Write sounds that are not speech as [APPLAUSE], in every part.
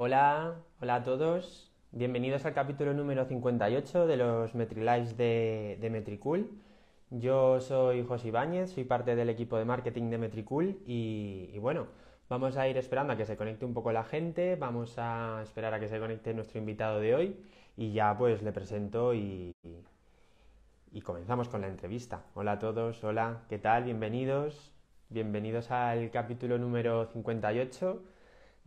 Hola, hola a todos. Bienvenidos al capítulo número 58 de los MetriLives de, de Metricool. Yo soy José Ibáñez, soy parte del equipo de marketing de Metricool y, bueno, vamos a ir esperando a que se conecte un poco la gente, vamos a esperar a que se conecte nuestro invitado de hoy y ya pues le presento y, y comenzamos con la entrevista. Hola a todos, hola, ¿qué tal? Bienvenidos. Bienvenidos al capítulo número 58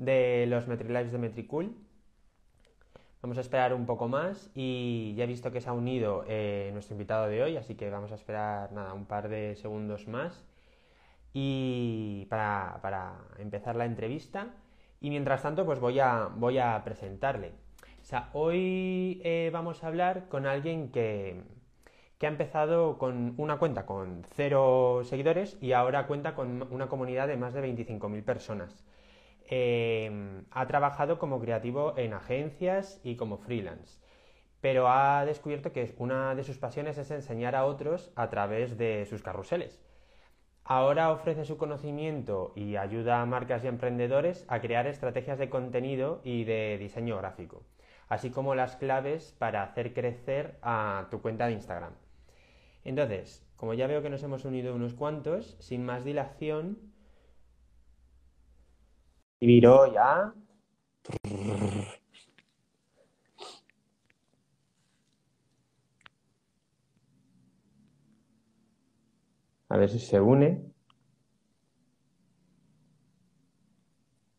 de los MetriLives de Metricool. Vamos a esperar un poco más y ya he visto que se ha unido eh, nuestro invitado de hoy, así que vamos a esperar nada, un par de segundos más y para, para empezar la entrevista. Y mientras tanto, pues voy a, voy a presentarle. O sea, hoy eh, vamos a hablar con alguien que, que ha empezado con una cuenta con cero seguidores y ahora cuenta con una comunidad de más de 25.000 personas. Eh, ha trabajado como creativo en agencias y como freelance, pero ha descubierto que una de sus pasiones es enseñar a otros a través de sus carruseles. Ahora ofrece su conocimiento y ayuda a marcas y emprendedores a crear estrategias de contenido y de diseño gráfico, así como las claves para hacer crecer a tu cuenta de Instagram. Entonces, como ya veo que nos hemos unido unos cuantos, sin más dilación, escribiró ya. A ver si se une.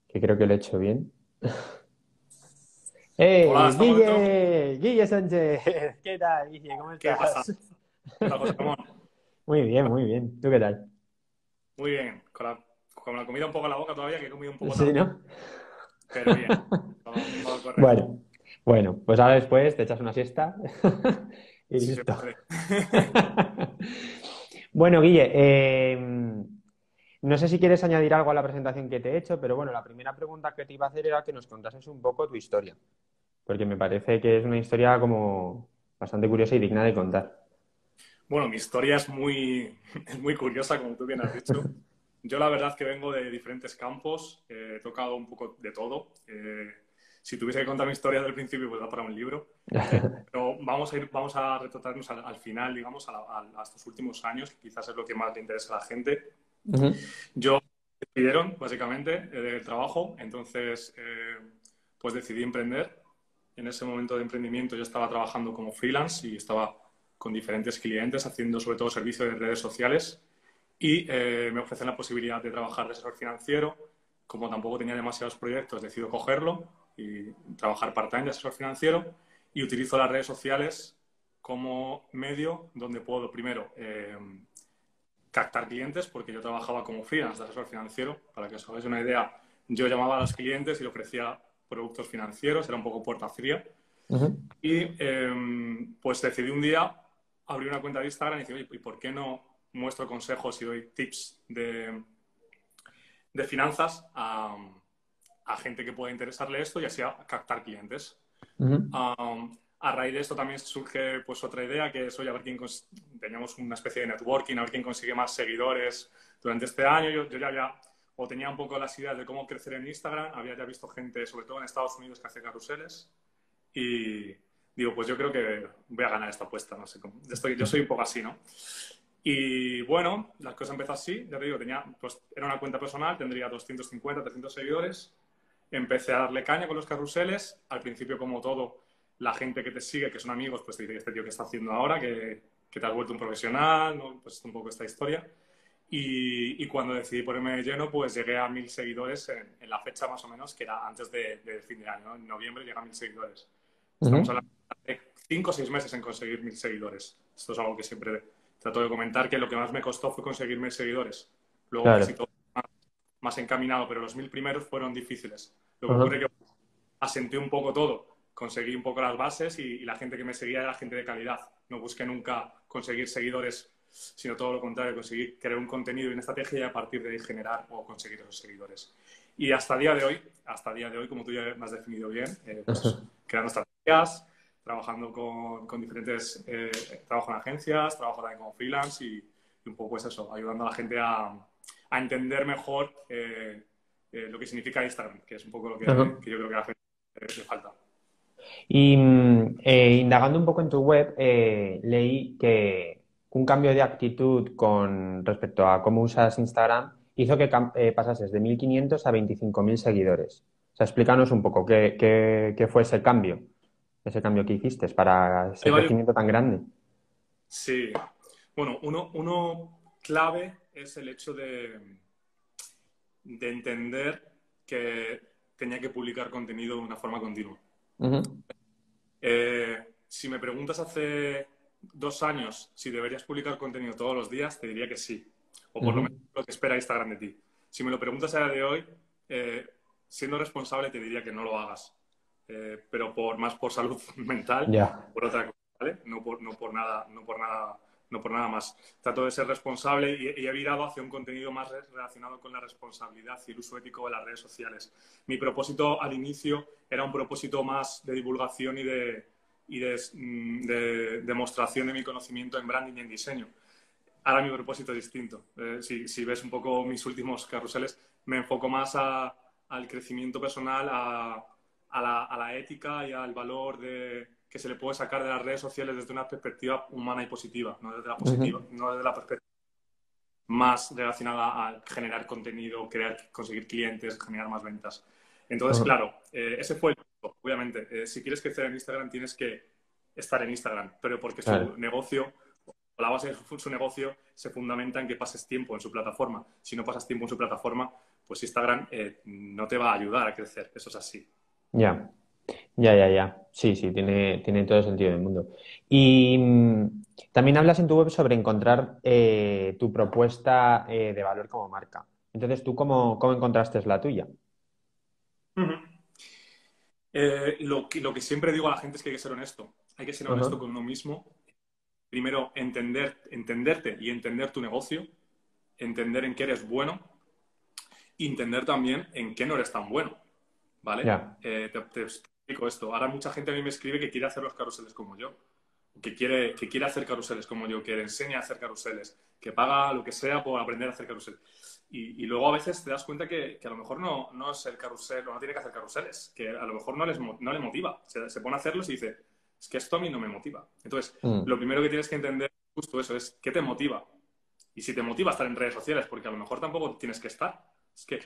Que creo que lo he hecho bien. [LAUGHS] ¡Eh! Hola, ¿estamos Guille! ¡Guille Sánchez! [LAUGHS] ¿Qué tal, Guille? ¿Cómo ¿Qué estás? pasa? José Ramón. Muy bien, muy bien. ¿Tú qué tal? Muy bien, con la, con la comida un poco en la boca todavía, que he comido un poco Sí, ¿no? pero bien. Todo, todo correcto. Bueno, bueno, pues ahora después te echas una siesta [LAUGHS] y Sí, listo. [LAUGHS] Bueno, Guille, eh, no sé si quieres añadir algo a la presentación que te he hecho, pero bueno, la primera pregunta que te iba a hacer era que nos contases un poco tu historia, porque me parece que es una historia como bastante curiosa y digna de contar. Bueno, mi historia es muy, [LAUGHS] es muy curiosa, como tú bien has dicho. Yo la verdad que vengo de diferentes campos, eh, he tocado un poco de todo. Eh, si tuviese que contar mi historia desde el principio, pues da para un libro. [LAUGHS] Pero vamos a ir, vamos a retratarnos al, al final, digamos, a, la- a- estos últimos años, que quizás es lo que más le interesa a la gente. Ujú. Yo me despidieron, básicamente, eh, del trabajo, entonces eh, pues decidí emprender. En ese momento de emprendimiento yo estaba trabajando como freelance y estaba con diferentes clientes haciendo sobre todo servicio de redes sociales y eh, me ofrecen la posibilidad de trabajar de asesor financiero. Como tampoco tenía demasiados proyectos, decido cogerlo y trabajar part-time de asesor financiero y utilizo las redes sociales como medio donde puedo primero eh, captar clientes, porque yo trabajaba como freelance de asesor financiero. Para que os hagáis una idea, yo llamaba a los clientes y le ofrecía productos financieros, era un poco puerta fría. Ujú. Y eh, pues decidí un día abrir una cuenta de Instagram y decir, oye, ¿y por qué no muestro consejos y doy tips de, de finanzas a, a gente que pueda interesarle esto y así a captar clientes? Ujú. Um, a raíz de esto también surge pues otra idea que es, oye, a ver quién teníamos una especie de networking, a ver quién consigue más seguidores durante este año. Yo, yo ya había, o tenía un poco las ideas de cómo crecer en Instagram, había ya visto gente, sobre todo en Estados Unidos, que hace carruseles y digo, pues yo creo que voy a ganar esta apuesta, no sé cómo. Estoy, yo soy un poco así, ¿no? Y bueno, las cosas empezó así, ya te digo, tenía, pues era una cuenta personal, tendría 250, 300 seguidores, empecé a darle caña con los carruseles. Al principio, como todo, la gente que te sigue, que son amigos, pues te dice, este tío que está haciendo ahora, que, que te has vuelto un profesional, ¿no? pues un poco esta historia. Y, y cuando decidí ponerme de lleno, pues llegué a mil seguidores en, en la fecha más o menos, que era antes de- del fin de año, ¿no? En noviembre llegué a mil seguidores. Estamos Ujú. hablando de cinco o seis meses en conseguir mil seguidores. Esto es algo que siempre trato de comentar, que lo que más me costó fue conseguir mil seguidores. Luego Claro. casi todo más, más encaminado, pero los mil primeros fueron difíciles. Lo que Ajá. ocurre es que asenté un poco todo, conseguí un poco las bases y, y la gente que me seguía era gente de calidad. No busqué nunca conseguir seguidores, sino todo lo contrario, conseguir crear un contenido y una estrategia y a partir de ahí generar o conseguir esos seguidores. Y hasta el día de hoy, hasta el día de hoy, como tú ya me has definido bien, eh, pues, Ajá. creando estrategias, trabajando con, con diferentes, eh, trabajo en agencias, trabajo también como freelance y, y un poco es eso, ayudando a la gente a, a entender mejor eh, eh, lo que significa Instagram, que es un poco lo que, yo creo que hace falta. Y mm, eh, indagando un poco en tu web, eh, leí que un cambio de actitud con respecto a cómo usas Instagram hizo que pasases de 1.500 a 25.000 seguidores. O sea, explícanos un poco qué, qué, fue ese cambio, ese cambio que hiciste para ese crecimiento tan grande. Sí, bueno, uno, uno clave es el hecho de, de entender que tenía que publicar contenido de una forma continua. Eh, si me preguntas hace dos años si deberías publicar contenido todos los días, te diría que sí. O por lo menos lo que espera Instagram de ti. Si me lo preguntas a día de hoy, eh, siendo responsable te diría que no lo hagas. Eh, pero por más por salud [LAUGHS] mental, por otra cosa, ¿vale? No por, no por nada, no por nada no por nada más. Trato de ser responsable y, he virado hacia un contenido más relacionado con la responsabilidad y el uso ético de las redes sociales. Mi propósito al inicio era un propósito más de divulgación y de, y de, mm, demostración de mi conocimiento en branding y en diseño. Ahora mi propósito es distinto. Eh, si, ves un poco mis últimos carruseles, me enfoco más al crecimiento personal, a, la, ética y al valor de, que se le puede sacar de las redes sociales desde una perspectiva humana y positiva, no desde la positiva, no desde la perspectiva más relacionada a generar contenido, crear, conseguir clientes, generar más ventas. Entonces, claro, eh, ese fue el punto. Obviamente, eh, si quieres crecer en Instagram tienes que estar en Instagram, pero porque su negocio, la base de su, negocio se fundamenta en que pases tiempo en su plataforma. Si no pasas tiempo en su plataforma, pues Instagram eh, no te va a ayudar a crecer. Eso es así. Ya. Ya, ya, ya. Sí, sí, tiene, tiene todo el sentido del mundo. Y mm, también hablas en tu web sobre encontrar eh, tu propuesta eh, de valor como marca. Entonces, ¿tú cómo, cómo encontraste la tuya? Eh, lo, que, lo que siempre digo a la gente es que hay que ser honesto. Hay que ser honesto con uno mismo. Primero, entender, entenderte y entender tu negocio, entender en qué eres bueno entender también en qué no eres tan bueno. ¿Vale? esto. Ahora mucha gente a mí me escribe que quiere hacer los carruseles como yo, que quiere, que quiere hacer carruseles como yo, que le enseña a hacer carruseles, que paga lo que sea por aprender a hacer carruseles. Y, luego a veces te das cuenta que, a lo mejor no, no, es el carrusel, o no tiene que hacer carruseles, que a lo mejor no, les, no le motiva. Se, pone a hacerlos y dice, es que esto a mí no me motiva. Entonces, mm. lo primero que tienes que entender justo eso es, ¿qué te motiva? Y si te motiva estar en redes sociales, porque a lo mejor tampoco tienes que estar. Es que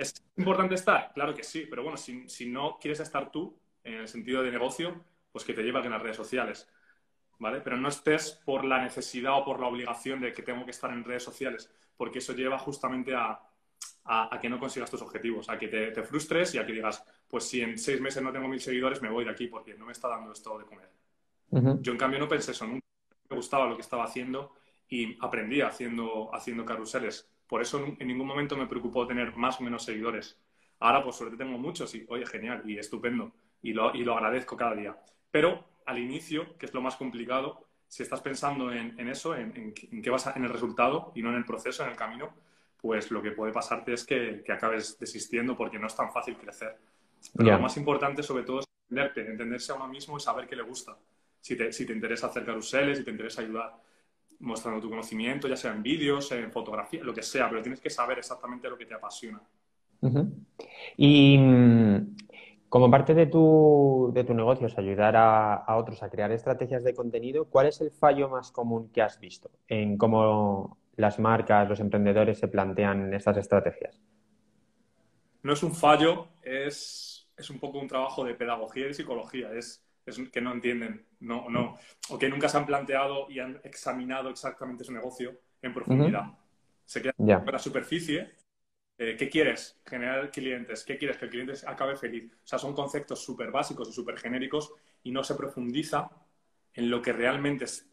¿Es importante estar? Claro que sí, pero bueno, si, no quieres estar tú, en el sentido de negocio, pues que te lleva en las redes sociales, ¿vale? Pero no estés por la necesidad o por la obligación de que tengo que estar en redes sociales, porque eso lleva justamente a, que no consigas tus objetivos, a que te, frustres y a que digas, pues si en seis meses no tengo mil seguidores, me voy de aquí porque no me está dando esto de comer. Yo, en cambio, no pensé eso nunca. Me gustaba lo que estaba haciendo y aprendí haciendo, haciendo carruseles por eso en ningún momento me preocupó tener más o menos seguidores. Ahora, pues suerte tengo muchos y, oye, genial y estupendo. Y lo, y lo agradezco cada día. Pero al inicio, que es lo más complicado, si estás pensando en, eso, en, en, qué vas en el resultado y no en el proceso, en el camino, pues lo que puede pasarte es que, acabes desistiendo porque no es tan fácil crecer. Pero lo más importante, sobre todo, es entenderte, entenderse a uno mismo y saber qué le gusta. Si te, si te interesa hacer caruseles, si te interesa ayudar mostrando tu conocimiento, ya sea en vídeos, en fotografía, lo que sea, pero tienes que saber exactamente lo que te apasiona. Y mm, como parte de tu, de tu negocio es ayudar a, otros a crear estrategias de contenido, ¿cuál es el fallo más común que has visto en cómo las marcas, los emprendedores se plantean estas estrategias? No es un fallo, es, es un poco un trabajo de pedagogía y psicología. Es que no entienden, no, no, o que nunca se han planteado y han examinado exactamente su negocio en profundidad. Se queda en la superficie. Eh, ¿Qué quieres? Generar clientes. ¿Qué quieres? Que el cliente acabe feliz. O sea, son conceptos súper básicos y súper genéricos y no se profundiza en lo que realmente es,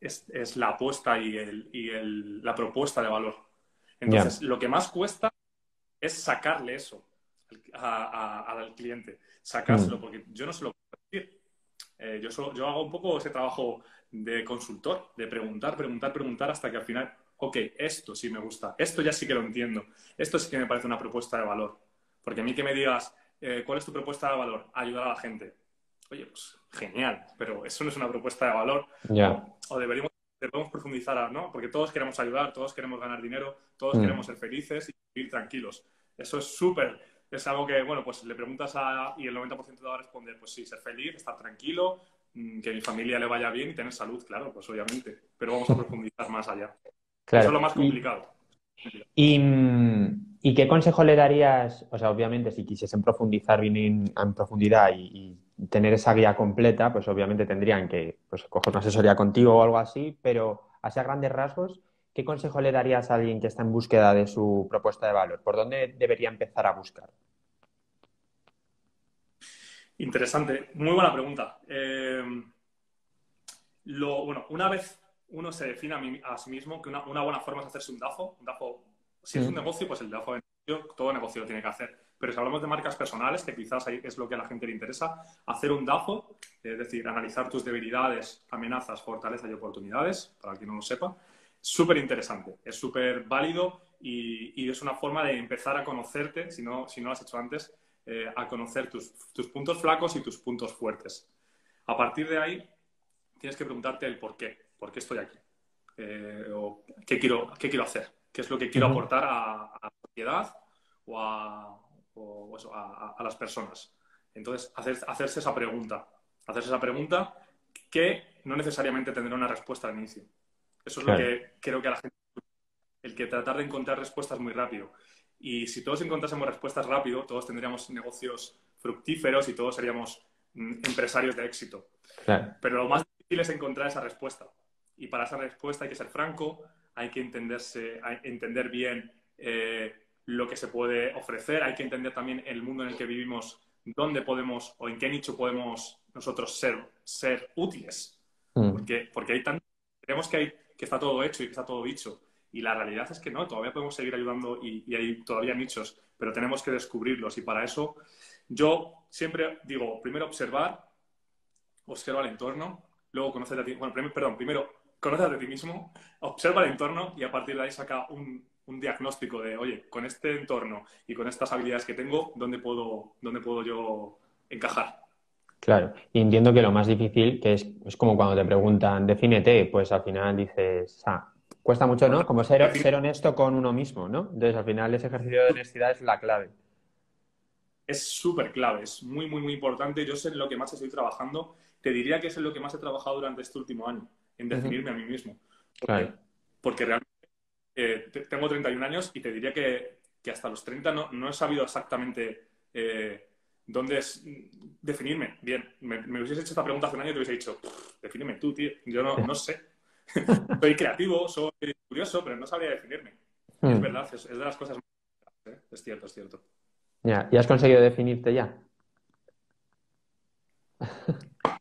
es, la apuesta y, el, y el, la propuesta de valor. Entonces, lo que más cuesta es sacarle eso al cliente, sacárselo, mm. porque yo no se lo. Eh, yo, yo hago un poco ese trabajo de consultor, de preguntar, preguntar, preguntar hasta que al final, ok, esto sí me gusta, esto ya sí que lo entiendo, esto sí que me parece una propuesta de valor. Porque a mí que me digas, eh, ¿cuál es tu propuesta de valor? Ayudar a la gente. Oye, pues genial, pero eso no es una propuesta de valor. O, deberíamos, profundizar, ¿no? Porque todos queremos ayudar, todos queremos ganar dinero, todos mm. queremos ser felices y vivir tranquilos. Eso es súper, es algo que, bueno, pues le preguntas a, y el 90% te va a responder, pues sí, ser feliz, estar tranquilo, mm, que mi familia le vaya bien y tener salud, claro, pues obviamente. Pero vamos a profundizar más allá. Eso es lo más complicado. Y, y, qué consejo le darías? O sea, obviamente, si quisiesen profundizar bien en, profundidad y, tener esa guía completa, pues obviamente tendrían que pues, coger una asesoría contigo o algo así, pero así a grandes rasgos, ¿qué consejo le darías a alguien que está en búsqueda de su propuesta de valor? ¿Por dónde debería empezar a buscar? Interesante, muy buena pregunta. Eh, lo, bueno, una vez uno se define a, sí mismo que una, buena forma es hacerse un DAFO. Un DAFO si es un negocio, pues el DAFO todo negocio lo tiene que hacer. Pero si hablamos de marcas personales, que quizás ahí es lo que a la gente le interesa, hacer un DAFO, es decir, analizar tus debilidades, amenazas, fortalezas y oportunidades, para quien no lo sepa, súper interesante, es súper válido y, es una forma de empezar a conocerte, si no, si no lo has hecho antes, eh, a conocer tus, tus puntos flacos y tus puntos fuertes. A partir de ahí, tienes que preguntarte el por qué. ¿por qué estoy aquí? Eh, o ¿qué, quiero, ¿Qué quiero hacer? ¿Qué es lo que quiero aportar a, la sociedad o, a, a, las personas? Entonces, hacerse esa pregunta. Hacerse esa pregunta que no necesariamente tendrá una respuesta al inicio. Eso es lo que creo que a la gente... El que tratar de encontrar respuestas muy rápido. Y si todos encontrásemos respuestas rápido, todos tendríamos negocios fructíferos y todos seríamos mm, empresarios de éxito. Pero lo más difícil es encontrar esa respuesta. Y para esa respuesta hay que ser franco, hay que entenderse, entender bien eh, lo que se puede ofrecer, hay que entender también el mundo en el que vivimos, dónde podemos o en qué nicho podemos nosotros ser, ser útiles. Mm. Porque, porque hay tanto, creemos que, hay, que está todo hecho y que está todo dicho. Y la realidad es que no, todavía podemos seguir ayudando y, hay todavía nichos, pero tenemos que descubrirlos. Y para eso yo siempre digo, primero observar, observa el entorno, luego conocer a ti. Bueno, perdón, primero conoces a ti mismo, observa el entorno y a partir de ahí saca un, diagnóstico de, oye, con este entorno y con estas habilidades que tengo, ¿dónde puedo, dónde puedo yo encajar? Claro, y entiendo que lo más difícil, que es, es como cuando te preguntan, defínete, pues al final dices, ah, cuesta mucho, ¿no? Como ser, ser honesto con uno mismo, ¿no? Entonces al final ese ejercicio de honestidad es la clave. Es súper clave, es muy, muy, muy importante. Yo sé en lo que más estoy trabajando. Te diría que es en lo que más he trabajado durante este último año en definirme a mí mismo. Porque, realmente eh, tengo 31 años y te diría que, hasta los 30 no, he sabido exactamente eh, dónde es definirme. Bien, me, me, hubieses hecho esta pregunta hace un año y te hubiese dicho, defíneme tú, tío. Yo no, sé. [LAUGHS] soy creativo, soy curioso, pero no sabría definirme. Es hmm. verdad, es, de las cosas más... ¿eh? Es cierto, es cierto. Ya, ¿y has conseguido definirte ya?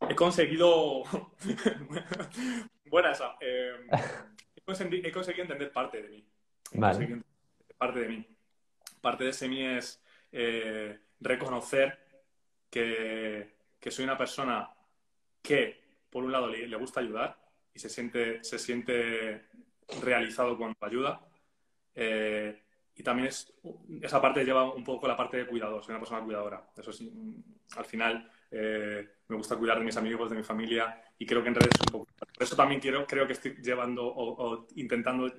he conseguido. [LAUGHS] Buena esa. Em, he, conseguido, entender parte de mí. Vale. Parte de mí. Parte de ese mí es eh, reconocer que, soy una persona que, por un lado, le, gusta ayudar y se siente, se siente realizado cuando ayuda. Eh, y también es, esa parte lleva un poco la parte de cuidado, soy una persona cuidadora. Eso sí, al final eh, me gusta cuidar de mis amigos, de mi familia y creo que en redes es un poco... Por eso también quiero, creo que estoy llevando o, intentando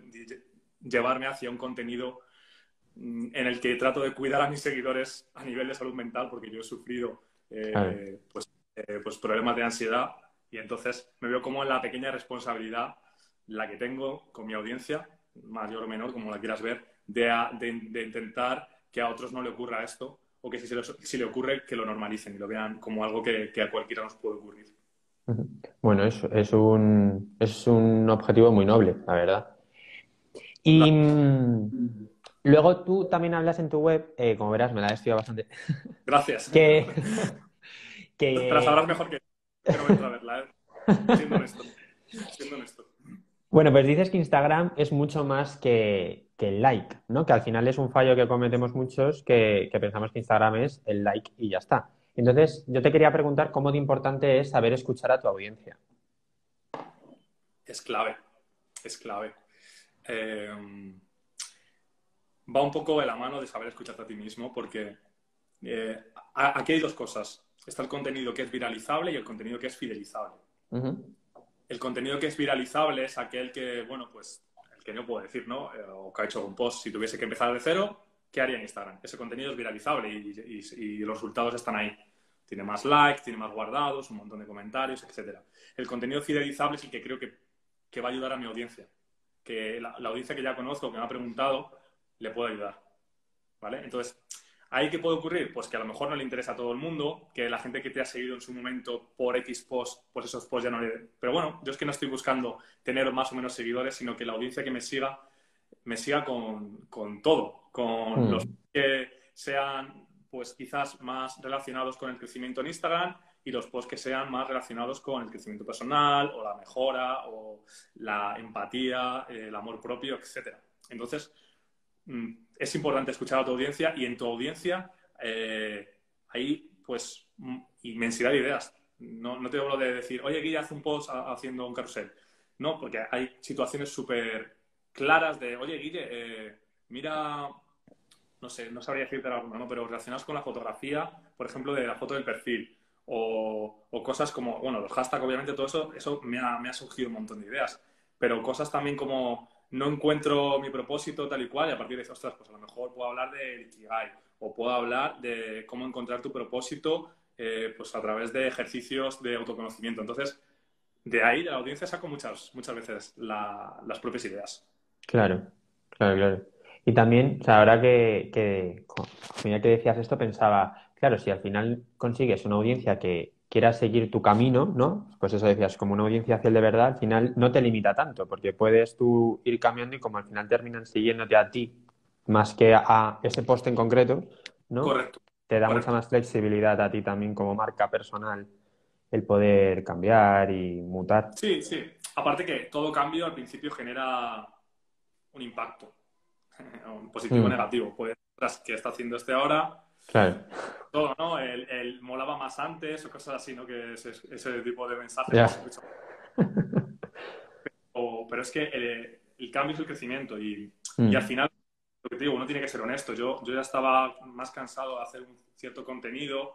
llevarme hacia un contenido mm, en el que trato de cuidar a mis seguidores a nivel de salud mental porque yo he sufrido eh, pues, eh, pues problemas de ansiedad y entonces me veo como en la pequeña responsabilidad la que tengo con mi audiencia, mayor o menor, como la quieras ver, de, de intentar que a otros no le ocurra esto o que si, si le ocurre, que lo normalicen y lo vean como algo que, a cualquiera nos puede ocurrir. Bueno, es, es, un, es un objetivo muy noble, la verdad. Y mm, luego tú también hablas en tu web, eh, como verás, me la he estudiado bastante. Gracias. [LAUGHS] que, [LAUGHS] que... Te la sabrás mejor que pero voy a verla, ¿eh? Siendo honesto. Siendo honesto. Bueno, pues dices que Instagram es mucho más que, que el like, ¿no? Que al final es un fallo que cometemos muchos que, pensamos que Instagram es el like y ya está. Entonces, yo te quería preguntar cómo de importante es saber escuchar a tu audiencia. Es clave, es clave. Eh, va un poco de la mano de saber escucharte a ti mismo porque eh, aquí hay dos cosas. Está el contenido que es viralizable y el contenido que es fidelizable. El contenido que es viralizable es aquel que, bueno, pues que no puedo decir, ¿no? Eh, o que ha hecho un post, si tuviese que empezar de cero, ¿qué haría en Instagram? Ese contenido es viralizable y, los resultados están ahí. Tiene más likes, tiene más guardados, un montón de comentarios, etc. El contenido fidelizable es el que creo que, va a ayudar a mi audiencia. Que la, audiencia que ya conozco, que me ha preguntado, le puede ayudar. ¿Vale? Entonces, ¿ahí qué puede ocurrir? Pues que a lo mejor no le interesa a todo el mundo, que la gente que te ha seguido en su momento por X post, pues esos posts ya no le... Pero bueno, yo es que no estoy buscando tener más o menos seguidores, sino que la audiencia que me siga me siga con, con todo, con mm. los que sean pues quizás más relacionados con el crecimiento en Instagram y los posts que sean más relacionados con el crecimiento personal o la mejora o la empatía, el amor propio, etc. Entonces, es importante escuchar a tu audiencia y en tu audiencia eh, hay pues inmensidad de ideas. No, no te hablo de decir, oye, Guilla, haz un post haciendo un carrusel. No, porque hay situaciones súper claras de, oye, Guille, eh, mira, no sé, no sabría decirte alguna, ¿no? Pero relacionadas con la fotografía, por ejemplo, de la foto del perfil. O, cosas como, bueno, los hashtags, obviamente, todo eso, eso me ha, me ha surgido un montón de ideas. Pero cosas también como no encuentro mi propósito tal y cual, y a partir de eso, ostras, pues a lo mejor puedo hablar de Ikigai, o puedo hablar de cómo encontrar tu propósito eh, pues a través de ejercicios de autoconocimiento. Entonces, de ahí la audiencia saco muchas, muchas veces las propias ideas. Claro, claro, claro. Y también, o ahora que, que, que decías esto, pensaba, claro, si al final consigues una audiencia que quiera seguir tu camino, ¿no? Pues eso decías, como una audiencia fiel de verdad, al final no te limita tanto, porque puedes tú ir cambiando y como al final terminan siguiéndote a ti más que a ese post en concreto, ¿no? Correcto. Te da mucha más flexibilidad a ti también como marca personal el poder cambiar y mutar. Sí, sí. Aparte que todo cambio al principio genera un impacto, [LAUGHS] positivo o mm. negativo. Pues, ¿qué está haciendo este ahora? Claro. Todo, ¿no? El, molaba más antes o cosas así, ¿no? Que ese, ese tipo de mensajes. pero, es que el, cambio es el crecimiento y, y, al mm. final, lo que te digo, uno tiene que ser honesto. Yo, yo ya estaba más cansado de hacer un cierto contenido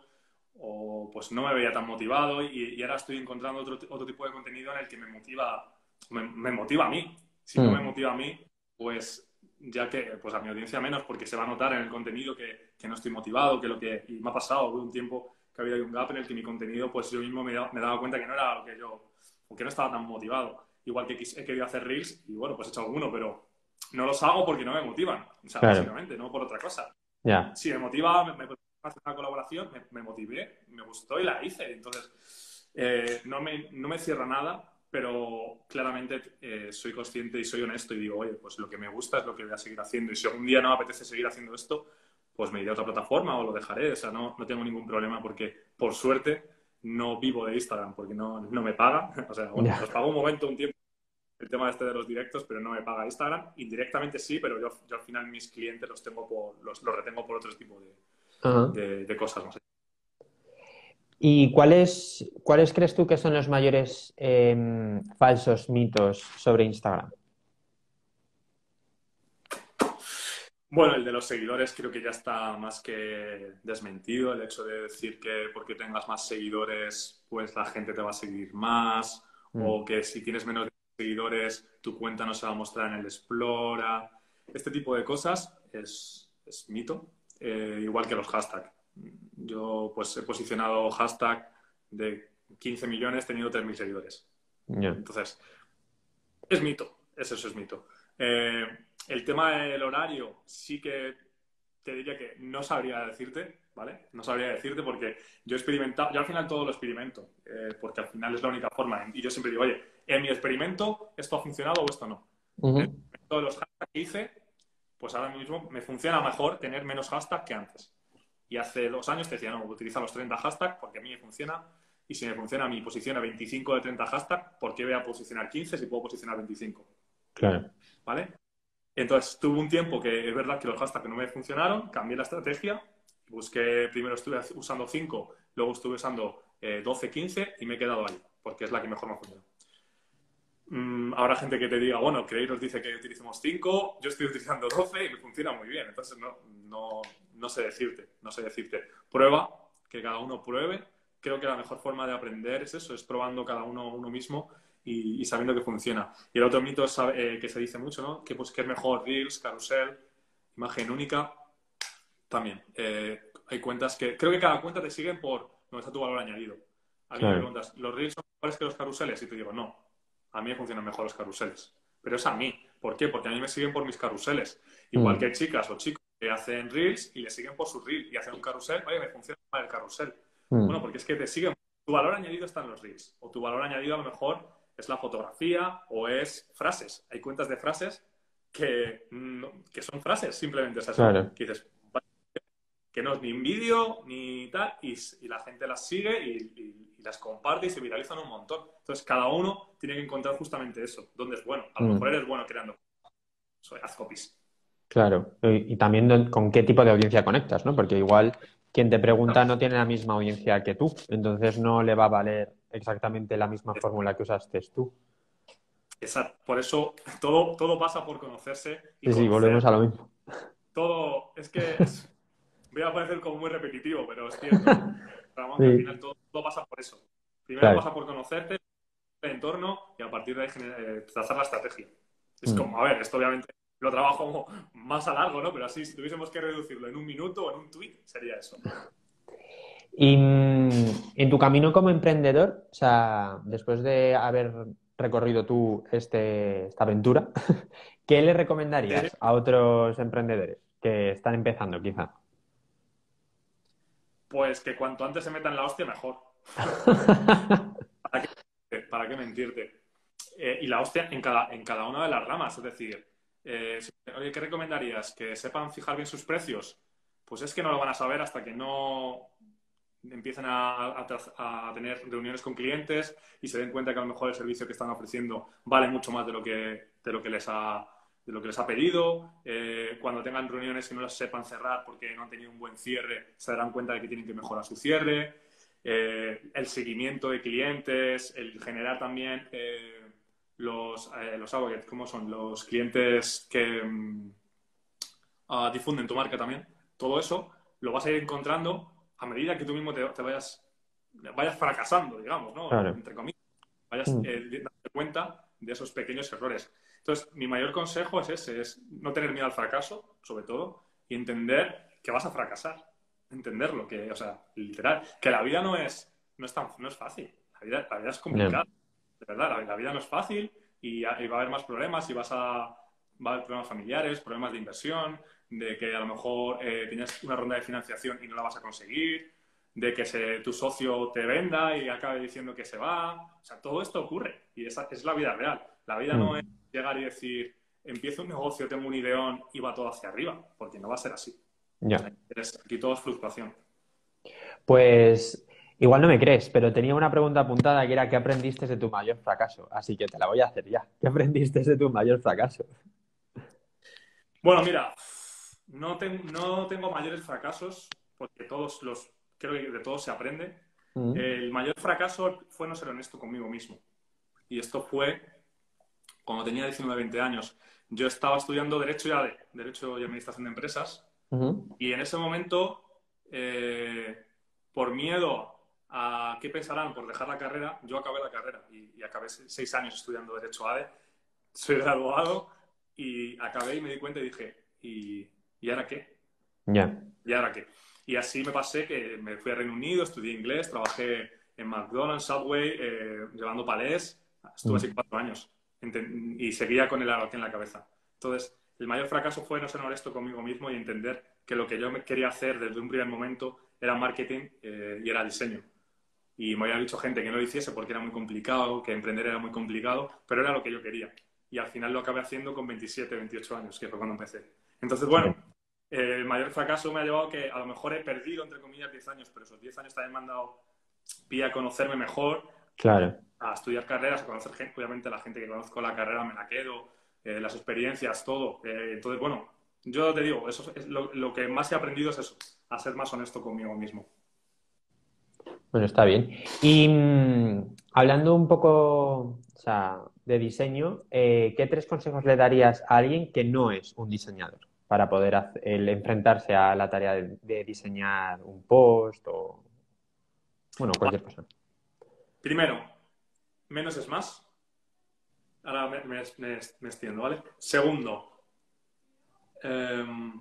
o pues no me veía tan motivado y, ahora estoy encontrando otro, otro, tipo de contenido en el que me motiva, me, motiva a mí. Si no mm. me motiva a mí, pues ya que pues a mi audiencia menos, porque se va a notar en el contenido que, que no estoy motivado, que lo que y me ha pasado, hubo un tiempo que había un gap en el que mi contenido, pues yo mismo me, me daba cuenta que no era lo que yo, o que no estaba tan motivado. Igual que he querido hacer reels y bueno, pues he hecho alguno, pero no los hago porque no me motivan, o sea, básicamente, no por otra cosa. Ya. Si me motiva, me, me hacer una colaboración, me, me, motivé, me gustó y la hice. Entonces, eh, no, me, no me cierra nada, pero claramente eh, soy consciente y soy honesto y digo, oye, pues lo que me gusta es lo que voy a seguir haciendo y si algún día no me apetece seguir haciendo esto, pues me iré a otra plataforma o lo dejaré, o sea, no, no tengo ningún problema porque, por suerte, no vivo de Instagram porque no, no me paga, [LAUGHS] o sea, bueno, los pago un momento, un tiempo, el tema este de los directos, pero no me paga Instagram, indirectamente sí, pero yo, yo al final mis clientes los tengo por, los, los retengo por otro tipo de, de, cosas, no sé. ¿Y cuáles, cuáles crees tú que son los mayores em, falsos mitos sobre Instagram? Bueno, el de los seguidores creo que ya está más que desmentido. El hecho de decir que porque tengas más seguidores, pues la gente te va a seguir más. O mm. que si tienes menos seguidores, tu cuenta no se va a mostrar en el Explora. Este tipo de cosas es, mito. Eh, igual que los hashtags. Yo pues he posicionado hashtag de 15 millones teniendo 3.000 seguidores. Entonces, es mito, eso, es mito. Eh, el tema del horario sí que te diría que no sabría decirte, ¿vale? No sabría decirte porque yo he experimentado, yo al final todo lo experimento, eh, porque al final es la única forma. Y yo siempre digo, oye, en mi experimento esto ha funcionado o esto no. Todos los hashtags que hice, pues ahora mismo me funciona mejor tener menos hashtags que antes. Y hace dos años te decía, no, utiliza los 30 hashtags porque a mí me funciona. Y si me funciona a mí posiciona 25 de 30 hashtags, ¿por qué voy a posicionar 15 si puedo posicionar 25? Claro. ¿Vale? Entonces tuve un tiempo que es verdad que los hashtags no me funcionaron, cambié la estrategia, busqué, primero estuve usando 5, luego estuve usando 12, eh, 15 y me he quedado ahí, porque es la que mejor me funciona. Mm, habrá gente que te diga, bueno, que nos dice que utilicemos 5, yo estoy utilizando 12 y me funciona muy bien. Entonces no, no, no sé decirte, no sé decirte. Prueba, que cada uno pruebe. Creo que la mejor forma de aprender es eso, es probando cada uno uno mismo y, sabiendo que funciona. Y el otro mito es, eh, que se dice mucho, ¿no? Que, pues, que es mejor Reels, Carrusel, imagen única. también. Eh, hay cuentas que, creo que cada cuenta te siguen por donde está tu valor añadido. A mí me preguntas, ¿los reels son mejores que los carruseles? Y te digo, no, a mí me funcionan mejor los carruseles. Pero es a mí. ¿Por qué? Porque a mí me siguen por mis carruseles. Igual mm. que chicas o chicos que hacen reels y le siguen por su reel y hacen un carrusel, oye, me funciona mal el carrusel. Mm. Bueno, porque es que te siguen. Tu valor añadido está en los reels. O tu valor añadido a lo mejor es la fotografía o es frases. Hay cuentas de frases que, que son frases simplemente. esas que dices, que no es ni un vídeo ni tal, y, la gente las sigue y, las comparte y se viralizan un montón. Entonces, cada uno tiene que encontrar justamente eso, dónde es bueno. A lo mm. mejor eres bueno creando. Soy, haz copies. Claro, y, también con qué tipo de audiencia conectas, ¿no? Porque igual quien te pregunta no tiene la misma audiencia que tú, entonces no le va a valer exactamente la misma fórmula que usaste tú. Exacto, por eso todo, todo pasa por conocerse. Y sí, sí, volvemos a lo mismo. Todo, es que [LAUGHS] voy a parecer como muy repetitivo, pero es cierto. al final todo, pasa por eso. Primero pasa por conocerte, el entorno y a partir de ahí eh, trazar la estrategia. Es mm. como, a ver, esto obviamente lo trabajo más a largo, ¿no? Pero así, si tuviésemos que reducirlo en un minuto o en un tweet, sería eso. Y mm, en tu camino como emprendedor, o sea, después de haber recorrido tú este, esta aventura, [LAUGHS] ¿qué le recomendarías a otros emprendedores que están empezando quizá? Pues que cuanto antes se metan la hostia, mejor. [LAUGHS] ¿Para, qué, mentirte? Eh, y la hostia en cada, en cada una de las ramas. Es decir, eh, oye, ¿qué recomendarías? ¿Que sepan fijar bien sus precios? Pues es que no lo van a saber hasta que no empiecen a, tener reuniones con clientes y se den cuenta que a lo mejor el servicio que están ofreciendo vale mucho más de lo que, de lo que les ha de lo que les ha pedido. Eh, cuando tengan reuniones y no las sepan cerrar porque no han tenido un buen cierre, se darán cuenta de que tienen que mejorar su cierre. Eh, el seguimiento de clientes, el generar también eh, los, los ¿cómo son? Los clientes que ah, difunden tu marca también. Todo eso lo vas a ir encontrando a medida que tú mismo te, vayas, vayas fracasando, digamos, ¿no? Entre comillas. Vayas mm. dando cuenta de esos pequeños errores. Entonces, mi mayor consejo es ese, es no tener miedo al fracaso, sobre todo, y entender que vas a fracasar. Entenderlo, que, o sea, literal, que la vida no es, no es, tan, no es fácil. La vida, la vida es complicada. De verdad, la, vida no es fácil y, va a haber más problemas y vas a, va a haber problemas familiares, problemas de inversión, de que a lo mejor eh, tienes una ronda de financiación y no la vas a conseguir, de que se, tu socio te venda y acabe diciendo que se va. O sea, todo esto ocurre y esa es la vida real. La vida no mm. es llegar y decir, empiezo un negocio, tengo un ideón y va todo hacia arriba, porque no va a ser así. Ya. aquí todo es fluctuación. Pues igual no me crees, pero tenía una pregunta apuntada que era ¿qué aprendiste de tu mayor fracaso? Así que te la voy a hacer ya. ¿Qué aprendiste de tu mayor fracaso? Bueno, mira, no, no tengo mayores fracasos porque todos los, creo que de todos se aprende. El mayor fracaso fue no ser honesto conmigo mismo. Y esto fue cuando tenía 19, 20 años, yo estaba estudiando Derecho y ADE, Derecho y Administración de Empresas, y en ese momento, eh, por miedo a qué pensarán por dejar la carrera, yo acabé la carrera y, acabé seis años estudiando Derecho ADE, soy graduado y acabé y me di cuenta y dije, ¿y, ¿y ahora qué? Ya. ¿Y ahora qué? Y así me pasé que me fui a Reino Unido, estudié inglés, trabajé en McDonald's, Subway, eh, llevando palés, estuve así cuatro años y seguía con el aquí en la cabeza. Entonces, el mayor fracaso fue no ser honesto conmigo mismo y entender que lo que yo quería hacer desde un primer momento era marketing eh, y era diseño. Y me había dicho gente que no lo hiciese porque era muy complicado, que emprender era muy complicado, pero era lo que yo quería. Y al final lo acabé haciendo con 27, 28 años, que fue cuando empecé. Entonces, bueno, eh, el mayor fracaso me ha llevado que a lo mejor he perdido, entre comillas, 10 años, pero esos 10 años también me han dado pie a conocerme mejor, Claro. A estudiar carreras, a conocer gente, obviamente la gente que conozco la carrera me la quedo, eh, las experiencias, todo. Eh, entonces, bueno, yo te digo, eso es lo, que más he aprendido es eso, a ser más honesto conmigo mismo. Bueno, está bien. Y mm, hablando un poco de diseño, eh, ¿qué tres consejos le darías a alguien que no es un diseñador para poder enfrentarse a la tarea de, de, diseñar un post o, bueno, cualquier cosa? Primero, menos es más. Ahora me, extiendo, ¿vale? Segundo, em,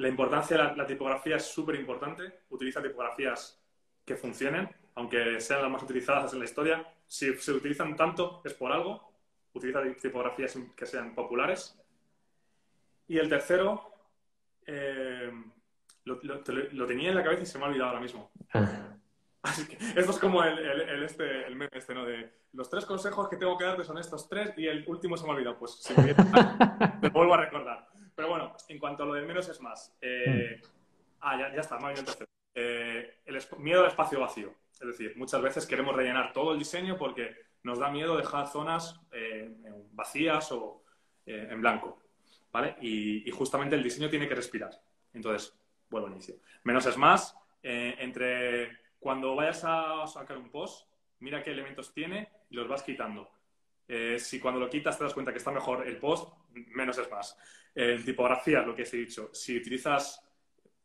la importancia de la, tipografía es súper importante. Utiliza tipografías que funcionen, aunque sean las más utilizadas en la historia. Si se utilizan tanto es por algo. Utiliza tipografías que sean populares. Y el tercero, eh, lo, tenía en la cabeza y se me ha olvidado ahora mismo. Así que esto es como el, este, el meme este, ¿no? De los tres consejos que tengo que darte son estos tres y el último se me ha olvidado. Pues si me, [LAUGHS] vuelvo a recordar. Pero bueno, en cuanto a lo del menos es más. Eh, ah, ya, ya, está, me el tercero. Eh, el miedo al espacio vacío. Es decir, muchas veces queremos rellenar todo el diseño porque nos da miedo dejar zonas eh, vacías o en blanco. ¿Vale? Y, y, justamente el diseño tiene que respirar. Entonces, vuelvo al inicio. Menos es más. entre cuando vayas a sacar un post, mira qué elementos tiene y los vas quitando. Eh, si cuando lo quitas te das cuenta que está mejor el post, menos es más. En tipografía, lo que os he dicho, si utilizas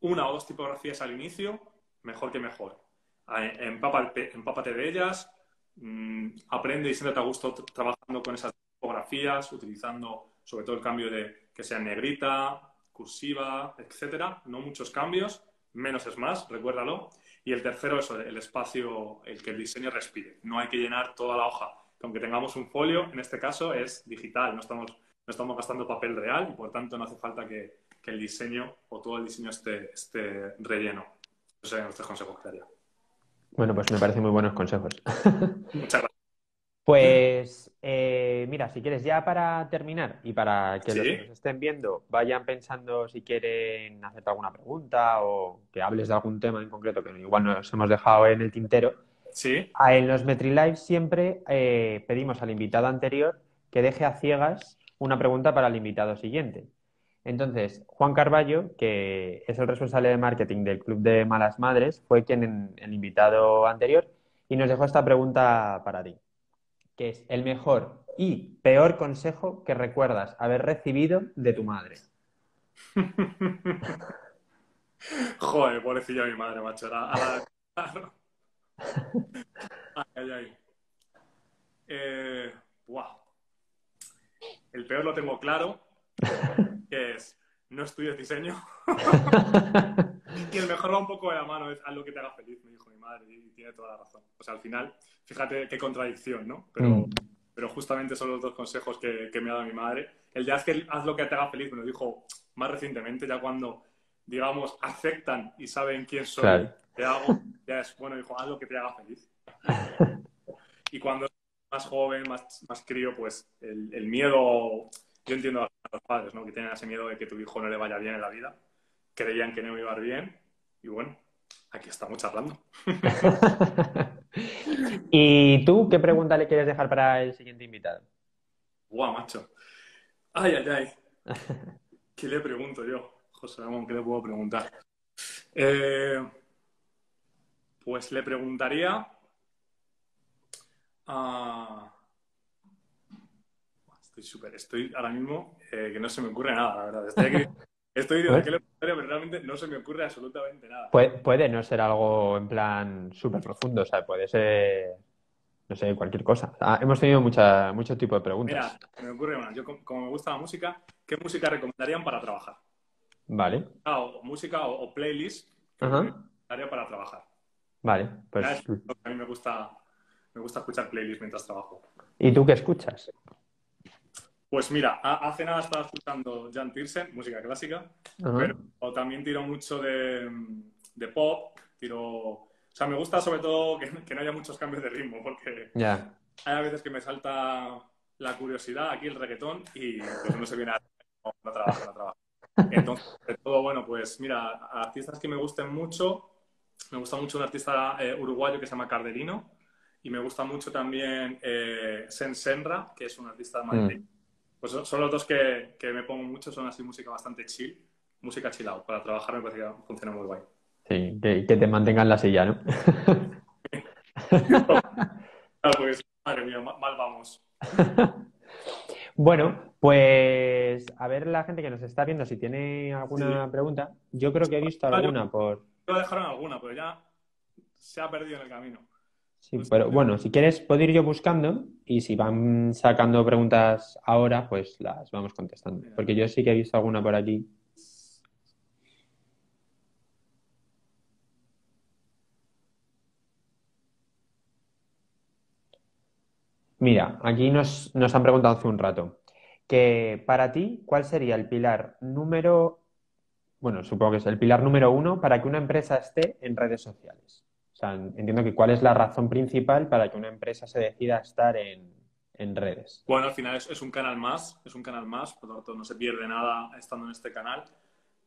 una o dos tipografías al inicio, mejor que mejor. Empápate, de ellas, mm, aprende y siéntate a gusto trabajando con esas tipografías, utilizando sobre todo el cambio de que sea negrita, cursiva, etcétera. No muchos cambios, menos es más, recuérdalo. Y el tercero es el espacio, el que el diseño respire. No hay que llenar toda la hoja. Aunque tengamos un folio, en este caso es digital, no estamos, no estamos gastando papel real y por tanto no hace falta que, que el diseño o todo el diseño esté, esté relleno. Esos serían nuestros consejos que Bueno, pues me parecen muy buenos consejos. [LAUGHS] Muchas gracias. Pues eh, mira, si quieres, ya para terminar y para que los que nos estén viendo vayan pensando si quieren hacerte alguna pregunta o que hables de algún tema en concreto que igual nos hemos dejado en el tintero. Sí. En los MetriLive siempre eh, pedimos al invitado anterior que deje a ciegas una pregunta para el invitado siguiente. Entonces, Juan Carballo, que es el responsable de marketing del Club de Malas Madres, fue quien el invitado anterior y nos dejó esta pregunta para ti que es el mejor y peor consejo que recuerdas haber recibido de tu madre. [LAUGHS] Joder, pobrecilla mi madre, macho. A la... [LAUGHS] [LAUGHS] ay, ay, eh, El peor lo tengo claro, [LAUGHS] que es no estudies diseño. [LAUGHS] y el mejor va un poco de la mano, es haz lo que te haga feliz, me dijo mi madre, y tiene toda la razón. O sea, al final, fíjate qué contradicción, ¿no? Pero, mm. pero justamente son los dos consejos que, me ha dado mi madre. El de haz, que, haz lo que te haga feliz me lo dijo más recientemente, ya cuando, digamos, aceptan y saben quién soy, qué hago, ya es, bueno, dijo, haz lo que te haga feliz. [LAUGHS] y cuando más joven, más, más crío, pues el, el miedo yo entiendo a los padres, ¿no? Que tienen ese miedo de que tu hijo no le vaya bien en la vida. Creían que no iba a ir bien. Y bueno, aquí estamos charlando. [LAUGHS] ¿Y tú qué pregunta le quieres dejar para el siguiente invitado? Guau, macho. Ay, ay, ay. [LAUGHS] ¿Qué le pregunto yo? José Ramón, ¿qué le puedo preguntar? Eh, pues le preguntaría a estoy súper, estoy ahora mismo eh, que no se me ocurre nada, la verdad. Estoy aquí, estoy de aquel [LAUGHS] pero realmente no se me ocurre absolutamente nada. Puede, no ser algo en plan súper profundo, o sea, puede ser, no sé, cualquier cosa. Ah, hemos tenido mucha, mucho tipo de preguntas. Mira, me ocurre una. Yo, como me gusta la música, ¿qué música recomendarían para trabajar? Vale. Ah, o, música o, playlist recomendaría para trabajar. Vale, pues... A mí me gusta, me gusta escuchar playlists mientras trabajo. ¿Y tú qué escuchas? Pues mira, hace nada estaba escuchando Jan Tiersen, música clásica, pero también tiro mucho de, pop, tiro... O sea, me gusta sobre todo que, no haya muchos cambios de ritmo, porque hay a veces que me salta la curiosidad aquí el reggaetón y pues no se viene a... No, trabajo, no trabajo. Entonces, de todo, bueno, pues mira, artistas que me gusten mucho, me gusta mucho un artista eh, uruguayo que se llama Carderino y me gusta mucho también eh, Sen Senra, que es un artista de Madrid. Mm. Pues son los dos que, me pongo mucho, son así música bastante chill, música chill out. Para trabajar me parece que funciona muy guay. Sí, que, te mantengan en la silla, [LAUGHS] ¿no? pues, madre mía, mal vamos. [LAUGHS] Bueno, pues a ver la gente que nos está viendo si tiene alguna pregunta. Yo creo que he visto alguna por. Dejaron alguna, pero ya se ha perdido en el camino. Sí, pero bueno, si quieres puedo ir yo buscando y si van sacando preguntas ahora, pues las vamos contestando. Porque yo sí que he visto alguna por aquí. Mira, aquí nos, nos han preguntado hace un rato que para ti, ¿cuál sería el pilar número, bueno, supongo que es el pilar número uno para que una empresa esté en redes sociales? O sea, entiendo que cuál es la razón principal para que una empresa se decida estar en, redes. Bueno, al final es, un canal más, es un canal más, por lo tanto no se pierde nada estando en este canal,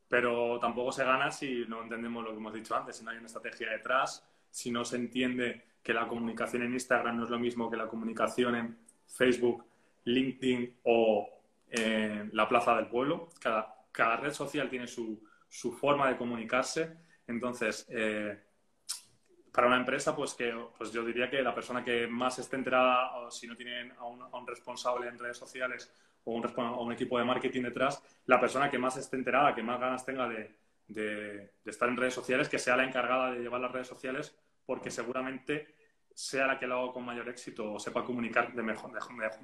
pero tampoco se gana si no entendemos lo que hemos dicho antes, si no hay una estrategia detrás, si no se entiende que la comunicación en Instagram no es lo mismo que la comunicación en Facebook, LinkedIn o eh, la Plaza del Pueblo. Cada, cada red social tiene su, su forma de comunicarse. Entonces, eh, para una empresa, pues que pues yo diría que la persona que más esté enterada, o si no tienen a un, responsable en redes sociales o un, equipo de marketing detrás, la persona que más esté enterada, que más ganas tenga de, de, estar en redes sociales, que sea la encargada de llevar las redes sociales, porque seguramente sea la que lo haga con mayor éxito o sepa comunicar de mejor,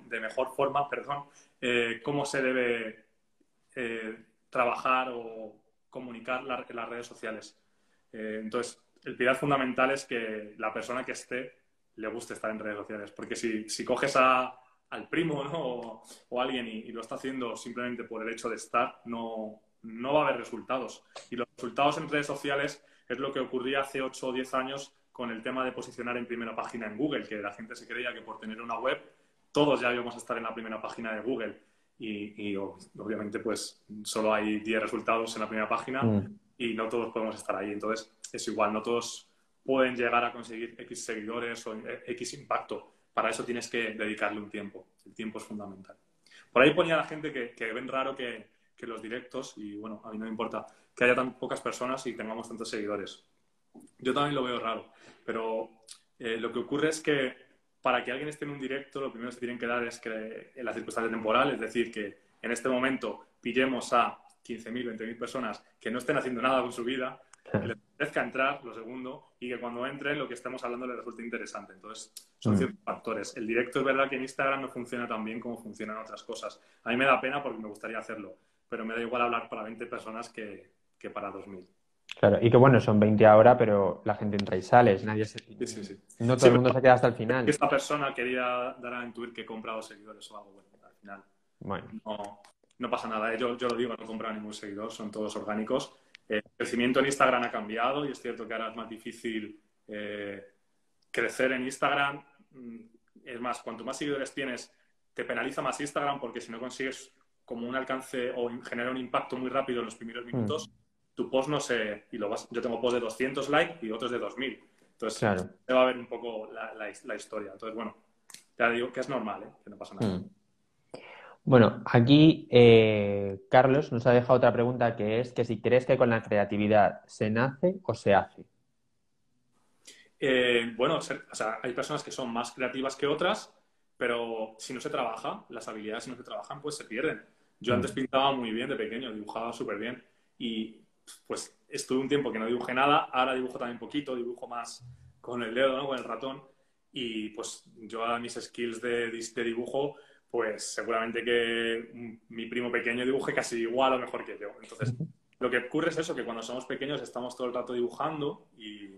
de, mejor forma, perdón, eh, cómo se debe eh, trabajar o comunicar las redes sociales. Eh, entonces, el pilar fundamental es que la persona que esté le guste estar en redes sociales. Porque si, si coges a, al primo o, alguien y, lo está haciendo simplemente por el hecho de estar, no, no va a haber resultados. Y los resultados en redes sociales es lo que ocurría hace 8 o 10 años con el tema de posicionar en primera página en Google, que la gente se creía que por tener una web todos ya íbamos a estar en la primera página de Google. Y, y obviamente pues solo hay 10 resultados en la primera página mm. y no todos podemos estar ahí. Entonces, es igual, no todos pueden llegar a conseguir X seguidores o X impacto. Para eso tienes que dedicarle un tiempo. El tiempo es fundamental. Por ahí ponía la gente que, ven raro que, los directos, y bueno, a mí no me importa que haya tan pocas personas y tengamos tantos seguidores. Yo también lo veo raro, pero eh, lo que ocurre es que para que alguien esté en un directo, lo primero que se tienen que dar es que en la circunstancia temporal, es decir, que en este momento pillemos a 15.000, 20.000 personas que no estén haciendo nada con su vida, que entrar, lo segundo, y que cuando entre lo que estemos hablando le resulte interesante. Entonces, son mm. ciertos factores. El directo es verdad que en Instagram no funciona tan bien como funcionan otras cosas. A mí me da pena porque me gustaría hacerlo, pero me da igual hablar para 20 personas que, que para 2.000. Claro, y que bueno, son 20 ahora, pero la gente entra y sale, nadie se... Sí, sí, sí. No todo el mundo se queda hasta el final. Esta persona quería dar a intuir que he comprado seguidores o algo, bueno, al final. Bueno. No, no pasa nada, ¿eh? yo, yo lo digo, no he comprado ningún seguidor, son todos orgánicos el crecimiento en Instagram ha cambiado y es cierto que ahora es más difícil eh, crecer en Instagram. Mm, es más, cuanto más seguidores tienes, te penaliza más Instagram porque si no consigues como un alcance o genera un impacto muy rápido en los primeros mm. Tu post no se... Y lo vas, yo tengo post de 200 likes y otros de 2000. Entonces, claro. te va a ver un poco la, historia. Entonces, bueno, te digo que es normal, ¿eh? que no pasa nada. Mm. Bueno, aquí eh, Carlos nos ha dejado otra pregunta que es que si crees que con la creatividad se nace o se hace. Eh, bueno, hay personas que son más creativas que otras, pero si no se trabaja, las habilidades si no se trabajan, pues se pierden. Yo mm. antes pintaba muy bien de pequeño, dibujaba súper bien y pues estuve un tiempo que no dibujé nada, ahora dibujo también poquito, dibujo más con el dedo, ¿no? con el ratón y pues yo a mis skills de, de dibujo pues seguramente que mi primo pequeño dibuje casi igual o mejor que yo. Entonces, lo que ocurre es eso, que cuando somos pequeños estamos todo el rato dibujando y,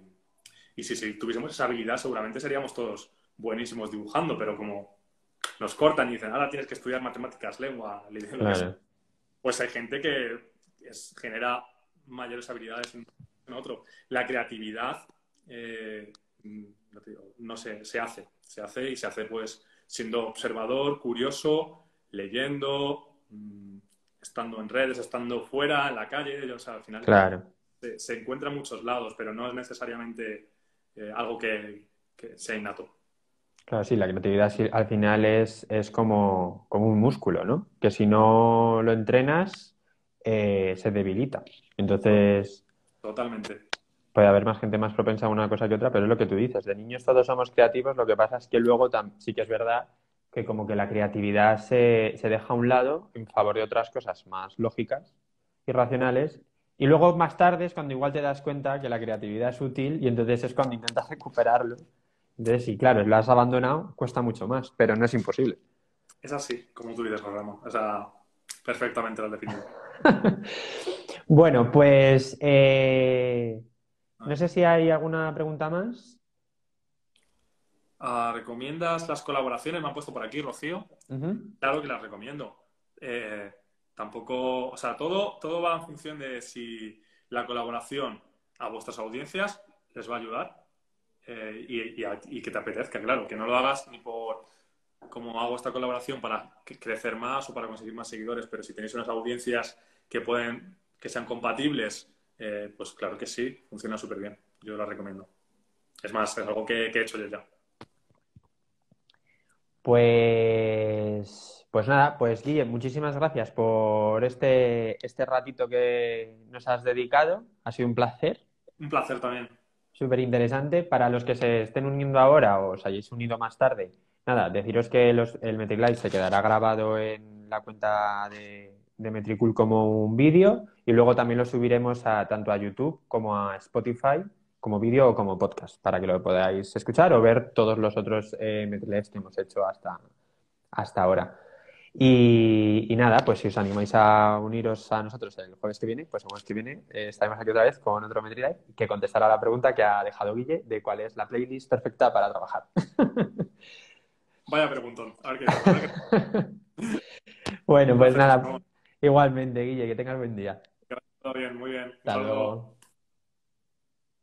y si, tuviésemos esa habilidad seguramente seríamos todos buenísimos dibujando, pero como nos cortan y dicen, ahora tienes que estudiar matemáticas, lengua, [LAUGHS] pues hay gente que genera mayores habilidades en, otro. La creatividad, eh, no sé, se hace, se hace y se hace pues siendo observador, curioso, leyendo, mm, estando en redes, estando fuera, en la calle, o sea, al final claro. se, encuentra en muchos lados, pero no es necesariamente eh, algo que, sea innato. Claro, sí, la creatividad al final es, es como, como, un músculo, ¿no? Que si no lo entrenas, eh, se debilita. Entonces... Totalmente puede haber más gente más propensa a una cosa que otra, pero es lo que tú dices, de niños todos somos creativos, lo que pasa es que luego sí que es verdad que como que la creatividad se, se deja a un lado en favor de otras cosas más lógicas y racionales, y luego más tarde es cuando igual te das cuenta que la creatividad es útil y entonces es cuando intentas [LAUGHS] recuperarlo. Entonces, sí, claro, lo has abandonado, cuesta mucho más, pero no es imposible. Es así, como tú dices, Ramos. O sea, perfectamente lo has definido. [LAUGHS] bueno, pues eh, no sé si hay alguna pregunta más. Ah, ¿Recomiendas las colaboraciones? Me han puesto por aquí, Rocío. Claro que las recomiendo. Eh, tampoco, o sea, todo, todo va en función de si la colaboración a vuestras audiencias les va a ayudar eh, y, que te apetezca, claro, que no lo hagas ni por cómo hago esta colaboración para crecer más o para conseguir más seguidores, pero si tenéis unas audiencias que pueden, que sean compatibles, eh, pues claro que sí, funciona súper bien. Yo la recomiendo. Es más, es algo que, que he hecho yo ya. Pues, pues nada, pues Guille, muchísimas gracias por este, este ratito que nos has dedicado. Ha sido un placer. Un placer también. Súper interesante. Para los que se estén uniendo ahora o os hayáis unido más tarde, nada, deciros que el Metric se quedará grabado en la cuenta de, de Metricool como un vídeo y luego también lo subiremos a, tanto a YouTube como a Spotify como vídeo o como podcast para que lo podáis escuchar o ver todos los otros eh, que hemos hecho hasta, hasta ahora. Y, nada, pues si os animáis a uniros a nosotros el jueves que viene, pues el jueves que viene eh, estaremos aquí otra vez con otro MetriLife que contestará la pregunta que ha dejado Guille de cuál es la playlist perfecta para trabajar. [LAUGHS] Vaya preguntón. [LAUGHS] bueno, pues nada, igualmente, Guille, que tengas buen día. Todo bien, muy bien. Hasta luego.